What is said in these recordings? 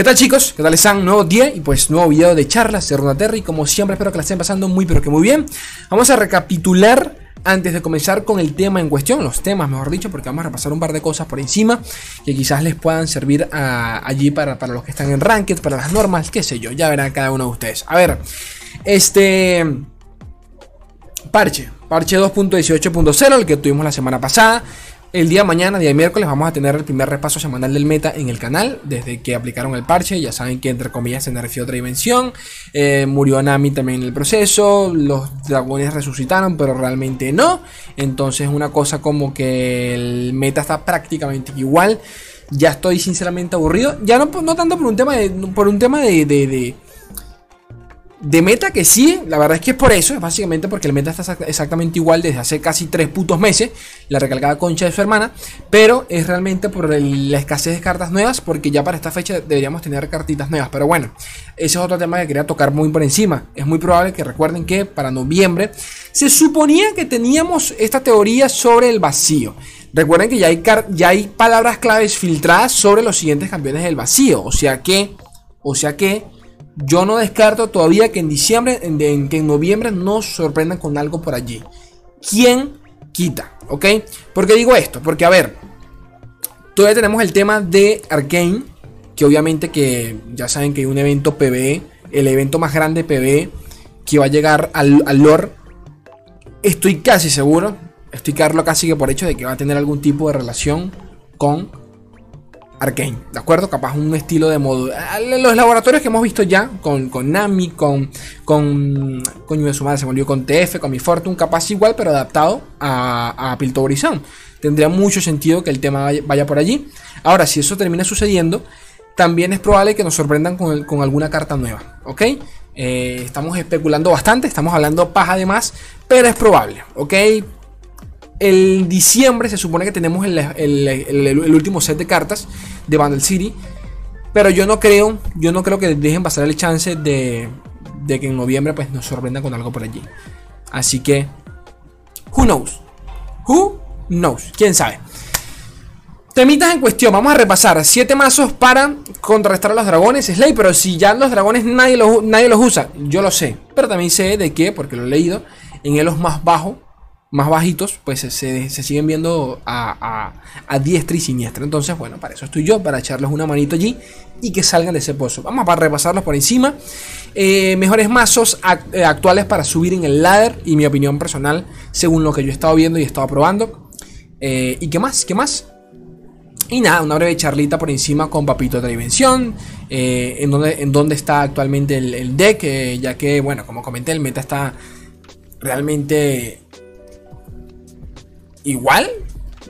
¿Qué tal chicos? ¿Qué tal están? Nuevo día y pues nuevo video de charlas de Runaterra como siempre espero que la estén pasando muy pero que muy bien. Vamos a recapitular antes de comenzar con el tema en cuestión, los temas mejor dicho, porque vamos a repasar un par de cosas por encima que quizás les puedan servir allí para, para, los que están en Ranked, para las normas, qué sé yo, ya verán cada uno de ustedes. A ver, este... Parche, parche 2.18.0, el que tuvimos la semana pasada. El día de mañana, día de miércoles, vamos a tener el primer repaso semanal del meta en el canal. Desde que aplicaron el parche, ya saben que entre comillas se nerfeó otra dimensión. Eh, murió Nami también en el proceso. Los dragones resucitaron, pero realmente no. Entonces, una cosa como que el meta está prácticamente igual. Ya estoy sinceramente aburrido. Ya no, tanto por un tema de. Por un tema de de meta que sí, la verdad es que es por eso, es básicamente porque el meta está exactamente igual desde hace casi tres putos meses, la recalcada concha de su hermana, pero es realmente por la escasez de cartas nuevas, porque ya para esta fecha deberíamos tener cartitas nuevas, pero bueno, ese es otro tema que quería tocar muy por encima. Es muy probable que recuerden que para noviembre se suponía que teníamos esta teoría sobre el vacío. Recuerden que ya hay, ya hay palabras claves filtradas sobre los siguientes campeones del vacío, o sea que, o sea que yo no descarto todavía que en diciembre, en, que en noviembre nos sorprendan con algo por allí. ¿Quién quita? ¿Ok? ¿Por qué digo esto? Porque, a ver, todavía tenemos el tema de Arkane, que obviamente que ya saben que hay un evento PvE, el evento más grande PvE, que va a llegar al, al. Estoy casi seguro, estoy casi que por hecho de que va a tener algún tipo de relación con Arkane, ¿de acuerdo? Capaz un estilo de modo. Los laboratorios que hemos visto ya, con, con Nami, con. con. Coño de su madre, se volvió con TF, con Mi Fortune, capaz igual, pero adaptado a, a Pilto. Tendría mucho sentido que el tema vaya, por allí. Ahora, si eso termina sucediendo, también es probable que nos sorprendan con, con alguna carta nueva, ¿ok? Eh, estamos especulando bastante, estamos hablando paja además, pero es probable, ¿ok? El diciembre se supone que tenemos el, último set de cartas de Bundle City. Pero yo no creo, yo no creo que dejen pasar el chance de, que en noviembre pues nos sorprendan con algo por allí. Así que, who knows? Who knows? ¿Quién sabe? Temitas en cuestión, vamos a repasar 7 mazos para contrarrestar a los dragones Slay, pero si ya los dragones nadie los, nadie los usa, yo lo sé, pero también sé de que, porque lo he leído, en elos más bajos más bajitos, pues se, siguen viendo a, diestra y siniestra. Entonces, bueno, para eso estoy yo, para echarles una manito allí y que salgan de ese pozo. Vamos a repasarlos por encima. Eh, mejores mazos eh, actuales para subir en el ladder y mi opinión personal, según lo que yo he estado viendo y he estado probando. Eh, ¿Y qué más? ¿Qué más? Y nada, una breve charlita por encima con Papito de Dimensión, en, donde, en donde está actualmente el deck, ya que, bueno, como comenté, el meta está realmente igual,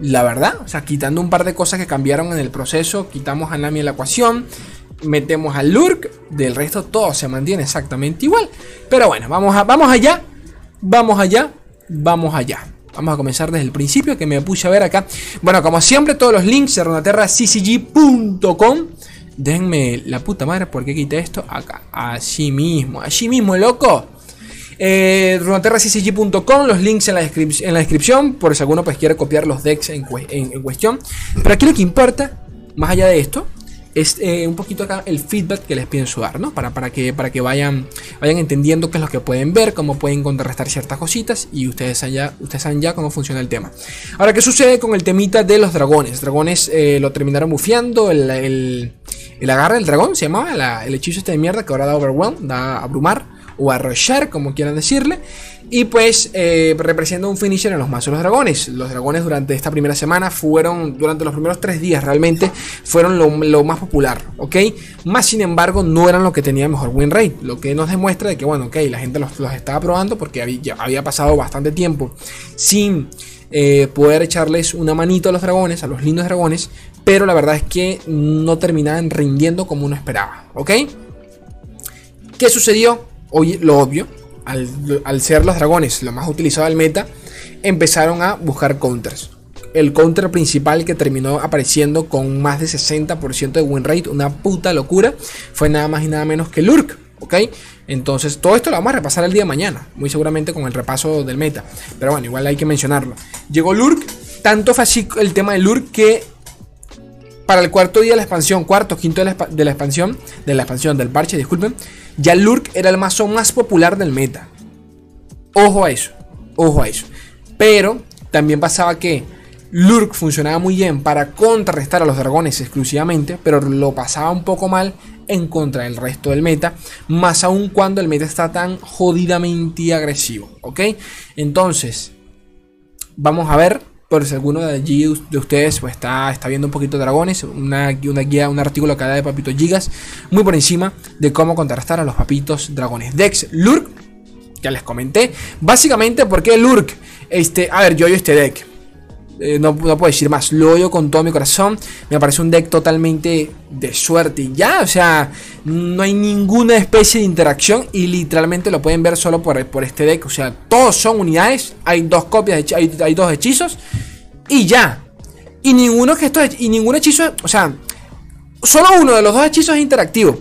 la verdad. O sea, quitando un par de cosas que cambiaron en el proceso, quitamos a Nami en la ecuación, metemos al Lurk, del resto todo se mantiene exactamente igual. Pero bueno, vamos, a, vamos allá, vamos allá, vamos allá. Vamos a comenzar desde el principio que me puse a ver acá. Bueno, como siempre, todos los links de. Déjenme la puta madre porque quité esto acá. Así mismo, allí mismo, loco. Eh, los links en la, en la, descripción, por si alguno pues quiere copiar los decks en, cuestión. Pero aquí lo que importa, más allá de esto, es eh, un poquito acá el feedback que les pienso dar, ¿no? Para, para, que, para que vayan, vayan entendiendo qué es lo que pueden ver, cómo pueden contrarrestar ciertas cositas y ustedes, allá, ustedes saben ya cómo funciona el tema. Ahora, ¿qué sucede con el temita de los dragones? Dragones eh, lo terminaron bufiando, el, el, el, agarre del dragón se llamaba, el hechizo este de mierda que ahora da overwhelm, da abrumar o arrollar, como quieran decirle. Y pues eh, representa un finisher en los mazos de los dragones. Los dragones durante esta primera semana fueron, durante los primeros tres días realmente, fueron lo, más popular, ¿ok? Más sin embargo, no eran lo que tenía mejor win rate. Lo que nos demuestra de que, bueno, ok, la gente los, estaba probando porque había, había pasado bastante tiempo sin eh, poder echarles una manito a los dragones, a los lindos dragones. Pero la verdad es que no terminaban rindiendo como uno esperaba, ¿ok? ¿Qué sucedió? Oye, lo obvio, al, ser los dragones lo más utilizado del meta, empezaron a buscar counters. El counter principal que terminó apareciendo con más de 60% de win rate, una puta locura, fue nada más y nada menos que Lurk. ¿Ok? Entonces, todo esto lo vamos a repasar el día de mañana, muy seguramente con el repaso del meta. Pero bueno, igual hay que mencionarlo. Llegó Lurk, tanto fue el tema de Lurk que para el cuarto día de la expansión, cuarto, quinto de la, de la expansión, de la expansión del parche, disculpen, ya Lurk era el mazo más popular del meta. Ojo a eso, ojo a eso. Pero también pasaba que Lurk funcionaba muy bien para contrarrestar a los dragones exclusivamente, pero lo pasaba un poco mal en contra del resto del meta, más aún cuando el meta está tan jodidamente agresivo, ¿ok? Entonces, vamos a ver por si alguno de allí de ustedes pues, está, está viendo un poquito dragones, una, una guía, un artículo acá de Papito Gigas, muy por encima de cómo contrarrestar a los papitos dragones. Dex, Lurk, ya les comenté. Básicamente, ¿por qué Lurk? Este, a ver, yo odio este deck. Eh, no, puedo decir más, lo odio con todo mi corazón. Me parece un deck totalmente de suerte y ya, o sea, no hay ninguna especie de interacción y literalmente lo pueden ver solo por, por este deck. O sea, todos son unidades, hay dos copias, de, hay, hay, dos hechizos y ya. Y ninguno que esto y ningún hechizo, o sea, solo uno de los dos hechizos es interactivo.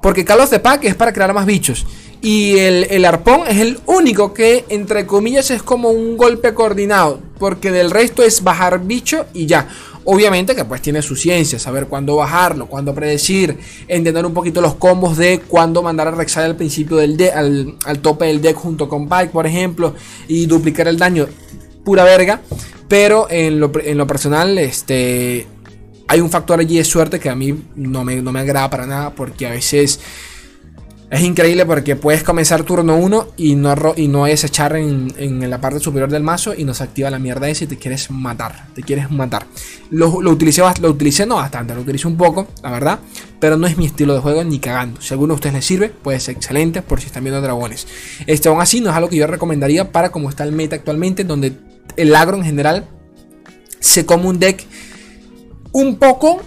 Porque Carlos de Pack es para crear más bichos. Y el, arpón es el único que, entre comillas, es como un golpe coordinado. Porque del resto es bajar bicho y ya. Obviamente que pues tiene su ciencia, saber cuándo bajarlo, cuándo predecir, entender un poquito los combos de cuándo mandar a Rek'Sai al principio del deck, al, tope del deck junto con Pike, por ejemplo, y duplicar el daño. Pura verga. Pero en lo, en lo personal, este. Hay un factor allí de suerte que a mí no me, no me agrada para nada. Porque a veces es increíble porque puedes comenzar turno 1 y no, y no es echar en, la parte superior del mazo y nos activa la mierda esa y te quieres matar. Te quieres matar. Lo, lo, utilicé, lo utilicé no bastante, lo utilicé un poco, la verdad. Pero no es mi estilo de juego ni cagando. Si a alguno de ustedes les sirve, puede ser excelente por si están viendo dragones. Este aún así no es algo que yo recomendaría para como está el meta actualmente, donde el agro en general se come un deck un poco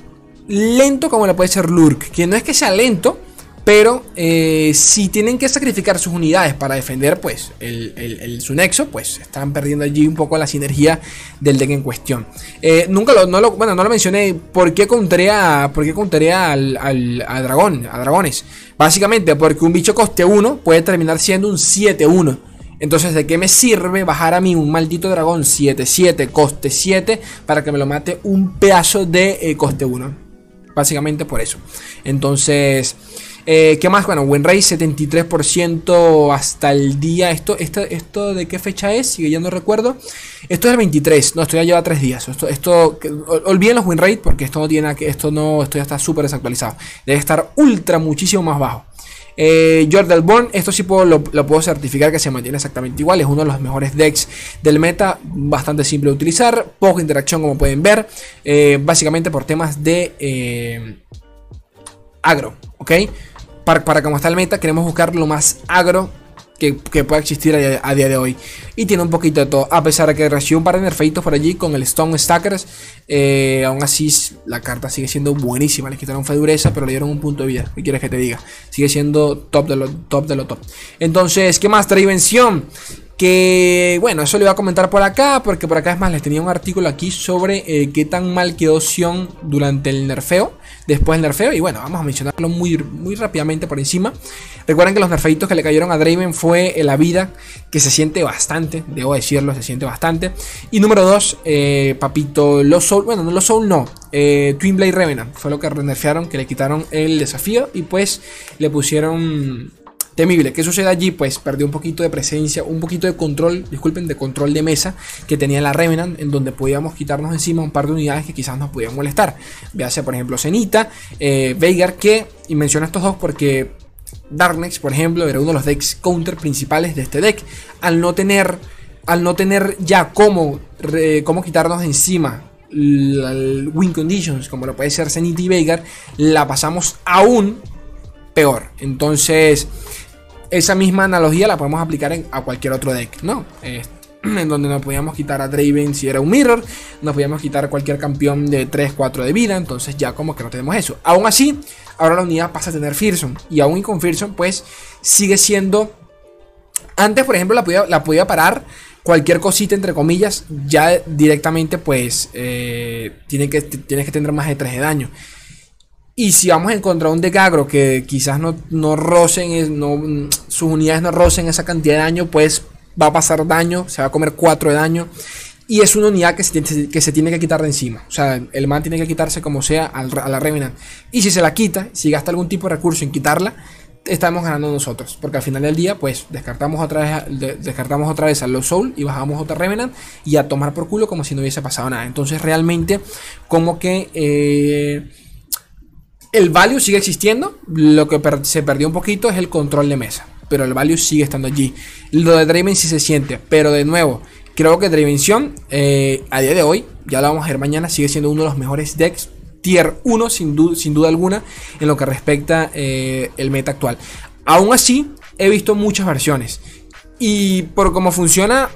lento como le puede ser Lurk. Que no es que sea lento pero eh, si tienen que sacrificar sus unidades para defender pues el, su nexo, pues están perdiendo allí un poco la sinergia del deck en cuestión. Eh, nunca lo, no lo, bueno, no lo mencioné. ¿Por qué contré a, al, dragón, a dragones? Básicamente porque un bicho coste 1 puede terminar siendo un 7-1. Entonces, ¿de qué me sirve bajar a mí un maldito dragón 7-7, coste 7, para que me lo mate un pedazo de eh, coste 1? Básicamente por eso. Entonces... Eh, ¿Qué más? Bueno, WinRate 73% hasta el día. Esto, esto, ¿Esto de qué fecha es? Sigue ya no recuerdo. Esto es el 23. No, esto ya lleva 3 días. Esto, esto olviden los WinRate porque esto no tiene que. Esto no. Esto ya está súper desactualizado. Debe estar ultra muchísimo más bajo. Eh, Born, esto sí puedo, lo, puedo certificar que se mantiene exactamente igual. Es uno de los mejores decks del meta. Bastante simple de utilizar. Poca interacción, como pueden ver. Eh, básicamente por temas de eh, agro. ¿Ok? Para, para como está el meta, queremos buscar lo más agro que, pueda existir a, día de hoy. Y tiene un poquito de todo. A pesar de que recibió un par de nerfeitos por allí con el Stone Stackers. Eh, aún así, la carta sigue siendo buenísima. Le quitaron fe dureza, pero le dieron un punto de vida. ¿Qué quieres que te diga? Sigue siendo top de lo top. Top. Entonces, ¿qué más? Trivención. Que bueno, eso le voy a comentar por acá, porque por acá es más, les tenía un artículo aquí sobre eh, qué tan mal quedó Sion durante el nerfeo, después del nerfeo, y bueno, vamos a mencionarlo muy, muy rápidamente por encima. Recuerden que los nerfeitos que le cayeron a Draven fue la vida, que se siente bastante, debo decirlo, se siente bastante. Y número 2, eh, Papito Los Soul, bueno, no Los Soul no, eh, Twin Revenant, fue lo que nerfearon, que le quitaron el desafío y pues le pusieron temible. ¿Qué sucede allí? Pues perdió un poquito de presencia, un poquito de control, disculpen, de control de mesa que tenía la Revenant, en donde podíamos quitarnos encima un par de unidades que quizás nos podían molestar. Véase, por ejemplo, Zenita, eh, Veigar, que, y menciono estos dos porque Darknex, por ejemplo, era uno de los decks counter principales de este deck. Al no tener, al no tener ya cómo, cómo quitarnos encima win conditions, como lo puede ser Zenith y Veigar, la pasamos aún peor. Entonces, esa misma analogía la podemos aplicar a cualquier otro deck, ¿no? en donde nos podíamos quitar a Draven si era un Mirror, nos podíamos quitar a cualquier campeón de 3, 4 de vida, entonces ya como que no tenemos eso. Aún así, ahora la unidad pasa a tener Fearsome, y aún con Fearsome pues sigue siendo... Antes, por ejemplo, la podía, la podía parar cualquier cosita, entre comillas, ya directamente pues eh, tiene que, tienes que tener más de 3 de daño. Y si vamos a encontrar un decagro que quizás no, no rocen, no, sus unidades no rocen esa cantidad de daño, pues va a pasar daño, se va a comer 4 de daño. Y es una unidad que se, tiene, que se tiene que quitar de encima. O sea, el man tiene que quitarse como sea a la Revenant. Y si se la quita, si gasta algún tipo de recurso en quitarla, estamos ganando nosotros. Porque al final del día, pues descartamos otra vez, descartamos otra vez a los Soul y bajamos otra Revenant y a tomar por culo como si no hubiese pasado nada. Entonces realmente como que eh, el value sigue existiendo. Lo que se perdió un poquito es el control de mesa. Pero el value sigue estando allí. Lo de Draven sí se siente. Pero de nuevo, creo que Dravención eh, a día de hoy, ya lo vamos a ver mañana, sigue siendo uno de los mejores decks tier 1 sin, duda alguna en lo que respecta eh, el meta actual. Aún así, he visto muchas versiones. Y por cómo funciona,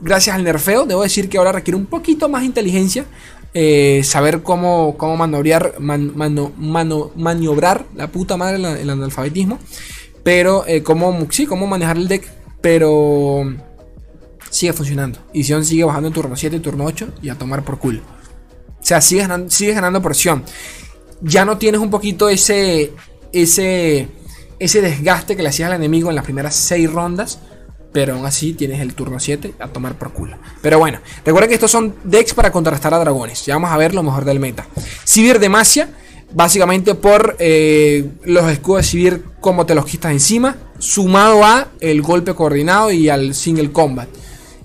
gracias al nerfeo, debo decir que ahora requiere un poquito más inteligencia. Eh, saber cómo, cómo maniobrar, maniobrar la puta madre el, analfabetismo. Pero eh, cómo, cómo manejar el deck. Pero sigue funcionando. Y Sion sigue bajando en turno 7 y turno 8 y a tomar por culo. O sea, sigues ganando, ganando porción. Ya no tienes un poquito ese, ese, ese desgaste que le hacías al enemigo en las primeras 6 rondas. Pero aún así tienes el turno 7 a tomar por culo. Pero bueno, recuerda que estos son decks para contrastar a dragones. Ya vamos a ver lo mejor del meta. Sivir Demacia, básicamente por eh, los escudos de Sivir, como te los quitas encima. Sumado a el golpe coordinado y al single combat.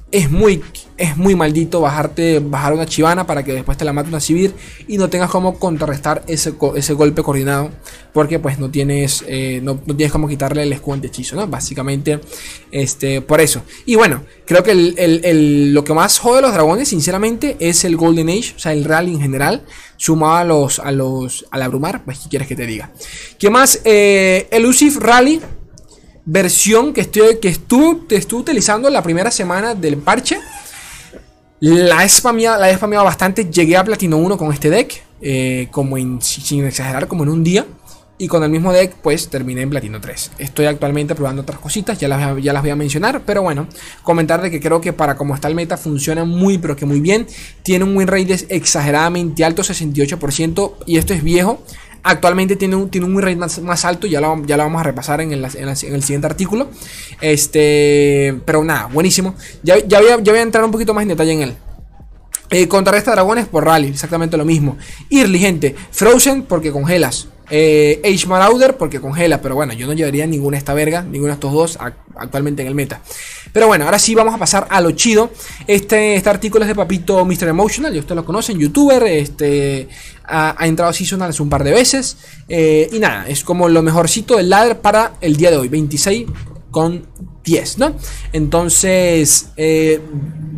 Es muy es muy maldito bajarte, bajar una chivana para que después te la mate una civil y no tengas como contrarrestar ese, ese golpe coordinado porque pues no tienes, eh, no, tienes como quitarle el escudo hechizo, ¿no? Básicamente, este, por eso. Y bueno, creo que lo que más jode a los dragones, sinceramente, es el Golden Age, o sea, el rally en general, sumado a los, a los, al abrumar, pues, ¿qué quieres que te diga? ¿Qué más? Eh, Elusive Rally, versión que, estoy, que estuve, estuve utilizando la primera semana del parche. La he spameado, la bastante. Llegué a Platino 1 con este deck. Eh, como en, sin exagerar, como en un día. Y con el mismo deck, pues terminé en Platino 3. Estoy actualmente probando otras cositas, ya las, ya las voy a mencionar. Pero bueno, comentar de que creo que para como está el meta funciona muy, pero que muy bien. Tiene un win rate exageradamente alto, 68%. Y esto es viejo. Actualmente tiene un, tiene un rate más, alto, ya lo, ya lo vamos a repasar en el, en, el siguiente artículo. Este, pero nada, buenísimo. Ya, ya, voy a, ya voy a entrar un poquito más en detalle en él. Eh, contrarresta dragones por rally, exactamente lo mismo. Early, gente. Frozen porque congelas. Eh, Age Marauder porque congela. Pero bueno, yo no llevaría ninguna esta verga, ninguno de estos dos actualmente en el meta. Pero bueno, ahora sí vamos a pasar a lo chido. Este, este artículo es de Papito Mr. Emotional, ya ustedes lo conocen, youtuber. Este, ha, entrado a Seasonals un par de veces. Eh, y nada, es como lo mejorcito del ladder para el día de hoy, 26 con 10, ¿no? Entonces, eh,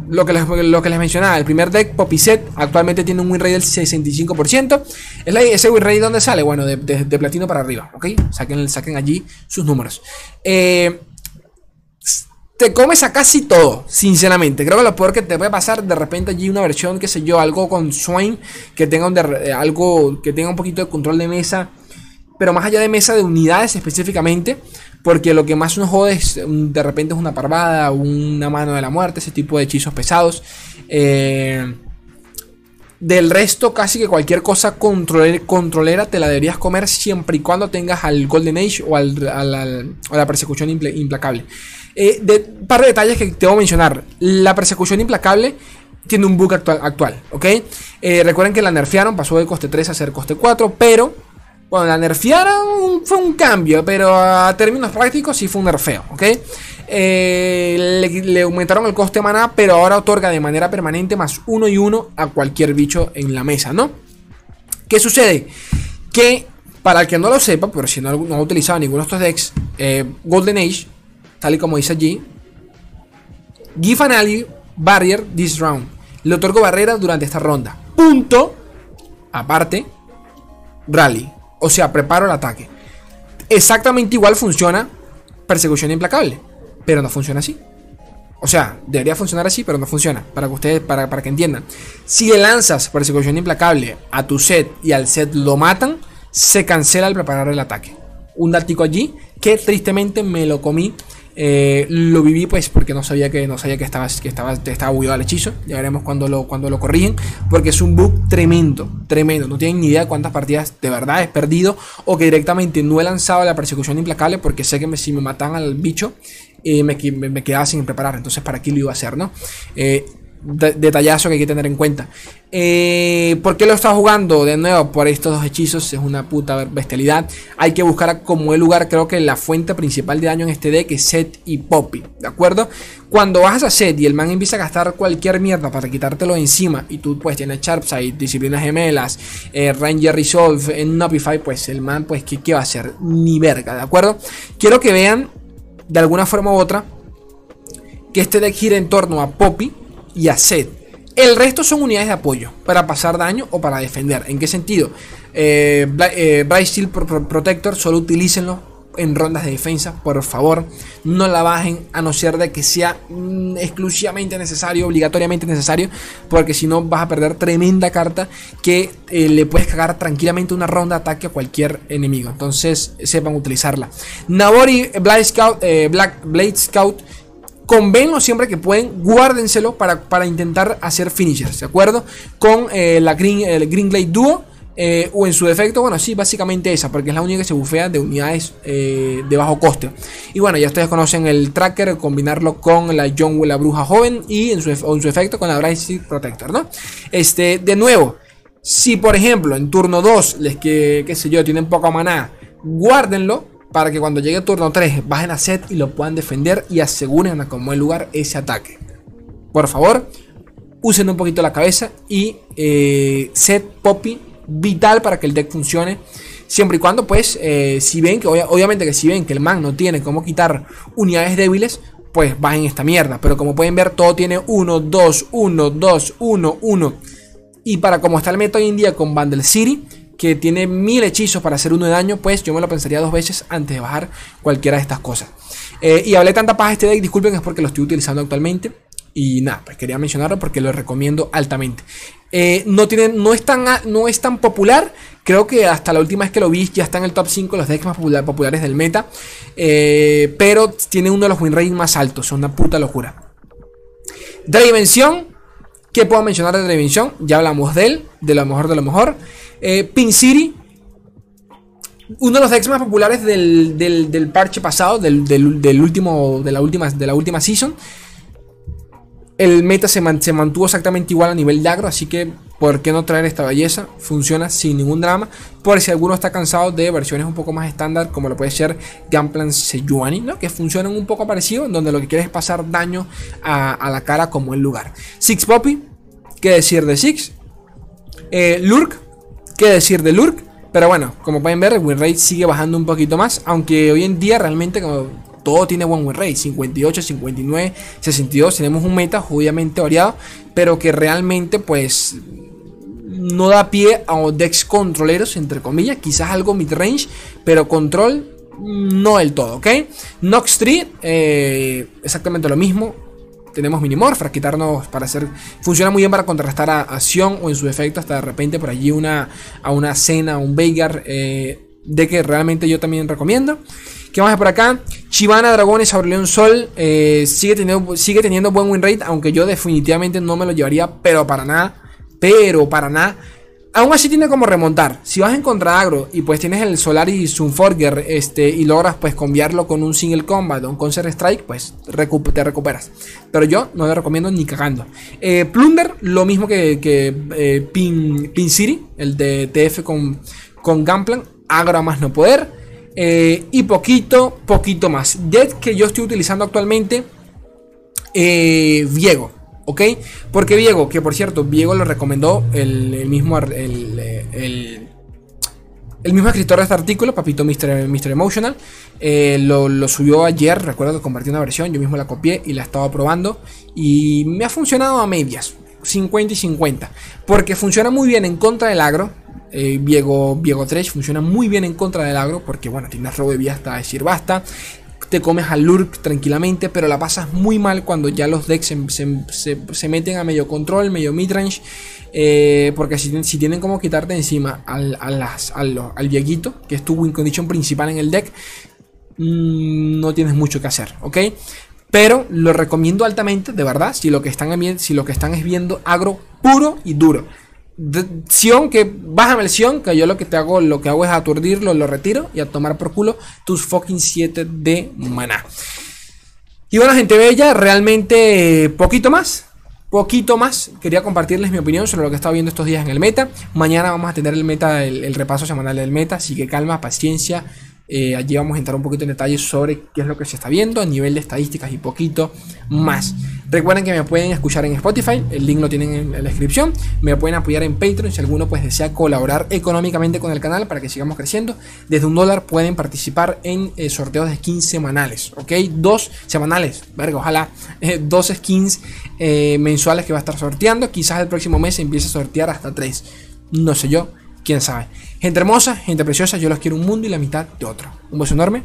lo, que les, lo que les mencionaba, el primer deck, Poppy Set, actualmente tiene un win rate del 65%. ¿Es ¿Ese win rate dónde sale? Bueno, de, platino para arriba, ¿ok? Saquen, saquen allí sus números. Eh, te comes a casi todo, sinceramente. Creo que lo peor que te puede pasar de repente allí una versión, qué sé yo, algo con Swain, que tenga un, eh, algo que tenga un poquito de control de mesa, pero más allá de mesa de unidades específicamente, porque lo que más nos jode es de repente es una parvada, una mano de la muerte, ese tipo de hechizos pesados. Eh, del resto, casi que cualquier cosa controlera te la deberías comer siempre y cuando tengas al Golden Age o, al, a la persecución implacable. Eh, de, par de detalles que te voy a mencionar. La persecución implacable tiene un bug actual, actual ¿ok? Eh, recuerden que la nerfearon, pasó de coste 3 a ser coste 4, pero bueno, la nerfearon fue un cambio, pero a términos prácticos sí fue un nerfeo, ¿ok? Eh, le, aumentaron el coste maná, pero ahora otorga de manera permanente más 1 y 1 a cualquier bicho en la mesa, ¿no? ¿Qué sucede? Que, para el que no lo sepa, pero si no, no ha utilizado ninguno de estos decks, Golden Age tal y como dice allí. Give an ally barrier this round. Le otorgo barrera durante esta ronda. Punto. Aparte, rally. O sea, preparo el ataque. Exactamente igual funciona persecución implacable. Pero no funciona así. O sea, debería funcionar así, pero no funciona. Para que ustedes, para, para que entiendan. Si lanzas persecución implacable a tu set y al set lo matan, se cancela al preparar el ataque. Un datico allí que tristemente me lo comí eh, lo viví pues porque no sabía que no sabía que estaba que estaba estaba bugueado el hechizo. Ya veremos cuando lo cuando lo corrigen porque es un bug tremendo, tremendo. No tienen ni idea cuántas partidas de verdad he perdido o que directamente no he lanzado la persecución implacable porque sé que si me matan al bicho eh, me, me, quedaba sin preparar. Entonces para qué lo iba a hacer, ¿no? Eh, detallazo que hay que tener en cuenta. Eh, ¿Por qué lo está jugando? De nuevo, por estos dos hechizos. Es una puta bestialidad. Hay que buscar como el lugar. Creo que la fuente principal de daño en este deck es Set y Poppy. ¿De acuerdo? Cuando bajas a Set y el man empieza a gastar cualquier mierda para quitártelo encima. Y tú pues tienes Sharpside, Disciplinas Gemelas, eh, Ranger Resolve en Nopify. Pues el man, pues, ¿qué, ¿qué va a hacer? Ni verga, ¿de acuerdo? Quiero que vean de alguna forma u otra que este deck gira en torno a Poppy y a Set. El resto son unidades de apoyo para pasar daño o para defender. ¿En qué sentido? Eh, eh Bright Steel Protector solo utilícenlo en rondas de defensa, por favor, no la bajen a no ser de que sea mm, exclusivamente necesario, obligatoriamente necesario, porque si no vas a perder tremenda carta que eh, le puedes cagar tranquilamente una ronda de ataque a cualquier enemigo. Entonces sepan utilizarla. Nabori Blade Scout, eh, Black Blade Scout convenlo siempre que pueden, guárdenselo para, para intentar hacer finishers, ¿de acuerdo? Con eh, la Green, el Green Glade Duo. Eh, o en su defecto, bueno, sí, básicamente esa, porque es la única que se bufea de unidades eh, de bajo coste. Y bueno, ya ustedes conocen el tracker, combinarlo con la John la bruja joven, y en su, en su efecto con la Bright Protector, ¿no? Este, de nuevo, si por ejemplo en turno 2 les que, qué sé yo, tienen poca maná, guárdenlo para que cuando llegue turno 3 bajen a set y lo puedan defender y aseguren a como el lugar ese ataque. Por favor, usen un poquito la cabeza y eh, set Poppy vital para que el deck funcione. Siempre y cuando, pues, eh, si ven que, obviamente que si ven que el man no tiene cómo quitar unidades débiles, pues bajen esta mierda. Pero como pueden ver, todo tiene 1, 2, 1, 2, 1, 1. Y para como está el meta hoy en día con Bundle City, que tiene mil hechizos para hacer uno de daño, pues yo me lo pensaría dos veces antes de bajar cualquiera de estas cosas. Eh, y hablé tanta paja este deck, disculpen, es porque lo estoy utilizando actualmente. Y nada, pues quería mencionarlo porque lo recomiendo altamente. Eh, no, no, es tan, no es tan popular. Creo que hasta la última vez que lo vi ya está en el top 5 los decks más populares del meta. Eh, pero tiene uno de los win rates más altos. Es una puta locura. Dimensión. ¿Qué puedo mencionar de Dimensión? Ya hablamos de él, de lo mejor de lo mejor. Eh, Pin City, uno de los decks más populares del, parche pasado, del, último, de la última, de la última season. El meta se, mantuvo exactamente igual a nivel de agro, así que ¿por qué no traer esta belleza? Funciona sin ningún drama. Por si alguno está cansado de versiones un poco más estándar, como lo puede ser Gunplan Sejuani, ¿no? que funcionan un poco parecido, donde lo que quieres es pasar daño a, la cara como el lugar. Six Poppy, ¿qué decir de Six? Eh, Lurk, qué decir de Lurk. Pero bueno, como pueden ver, el win rate sigue bajando un poquito más. Aunque hoy en día realmente como todo tiene buen win rate. 58, 59, 62. Tenemos un meta obviamente variado. Pero que realmente pues no da pie a decks controleros, entre comillas. Quizás algo mid-range. Pero control no del todo, ¿ok? Nox 3, eh, exactamente lo mismo tenemos Minimorph para quitarnos, para hacer, funciona muy bien para contrarrestar a, a o en su efecto hasta de repente por allí una, a una cena, un Veigar, eh, de que realmente yo también recomiendo. ¿Qué más hay por acá? Chivana, Dragones, Aurelion Sol, eh, sigue, teniendo, sigue teniendo buen win rate, aunque yo definitivamente no me lo llevaría, pero para nada, pero para nada. Aún así tiene como remontar. Si vas en contra agro y pues tienes el Solaris Unforger este, y logras pues cambiarlo con un single combat o un concert strike, pues te recuperas. Pero yo no le recomiendo ni cagando. Eh, Plunder, lo mismo que, eh, Pin, Pin, City, el de TF con, con Gunplan, agro a más no poder. Eh, y poquito, poquito más. Dead que yo estoy utilizando actualmente, Viego. ¿Ok? Porque Viego, que por cierto, Viego lo recomendó el, mismo. El, mismo escritor de este artículo, Papito Mr. Mr. Emotional, eh, lo, subió ayer, recuerdo que compartí una versión, yo mismo la copié y la estaba probando y me ha funcionado a medias, 50 y 50, porque funciona muy bien en contra del agro, eh, Viego, Viego 3 funciona muy bien en contra del agro porque bueno, tiene robo de vida hasta decir basta te comes al Lurk tranquilamente, pero la pasas muy mal cuando ya los decks se, meten a medio control, medio midrange. Eh, porque si, si, tienen como quitarte encima al, las, al, vieguito, que es tu win condition principal en el deck, mm, no tienes mucho que hacer, ¿ok? Pero lo recomiendo altamente, de verdad, si lo que están, si lo que están es viendo agro puro y duro. Sion, que bájame el Sion, que yo lo que te hago, lo que hago es aturdirlo, lo retiro y a tomar por culo tus fucking 7 de maná. Y bueno, gente bella, realmente poquito más. Poquito más, quería compartirles mi opinión sobre lo que he estado viendo estos días en el meta. Mañana vamos a tener el meta, el, el repaso semanal del meta, así que calma, paciencia. Eh, allí vamos a entrar un poquito en detalle sobre qué es lo que se está viendo a nivel de estadísticas y poquito más. Recuerden que me pueden escuchar en Spotify, el link lo tienen en la descripción. Me pueden apoyar en Patreon si alguno pues desea colaborar económicamente con el canal para que sigamos creciendo. Desde un dólar pueden participar en eh, sorteos de skins semanales, ¿ok? Dos semanales, verga, ojalá. Eh, dos skins mensuales que va a estar sorteando. Quizás el próximo mes empiece a sortear hasta tres. No sé yo quién sabe. Gente hermosa, gente preciosa, yo los quiero un mundo y la mitad de otro. Un beso enorme